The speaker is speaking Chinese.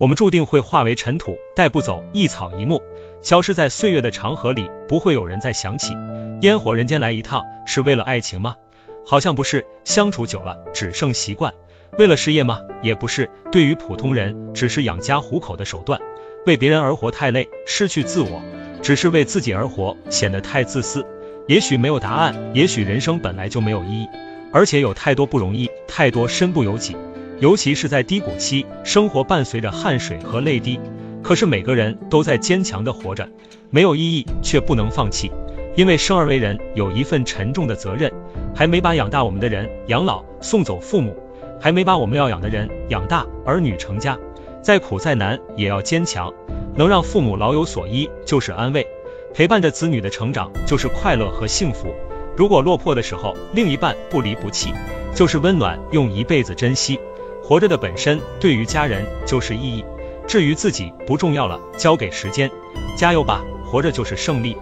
我们注定会化为尘土，带不走一草一木，消失在岁月的长河里，不会有人再想起。烟火人间来一趟，是为了爱情吗？好像不是。相处久了，只剩习惯。为了事业吗？也不是。对于普通人，只是养家糊口的手段。为别人而活太累，失去自我；只是为自己而活，显得太自私。也许没有答案，也许人生本来就没有意义，而且有太多不容易，太多身不由己。尤其是在低谷期，生活伴随着汗水和泪滴，可是每个人都在坚强的活着，没有意义却不能放弃，因为生而为人有一份沉重的责任，还没把养大我们的人养老送走父母，还没把我们要养的人养大儿女成家，再苦再难也要坚强，能让父母老有所依就是安慰，陪伴着子女的成长就是快乐和幸福，如果落魄的时候另一半不离不弃，就是温暖，用一辈子珍惜。活着的本身对于家人就是意义，至于自己不重要了，交给时间。加油吧，活着就是胜利。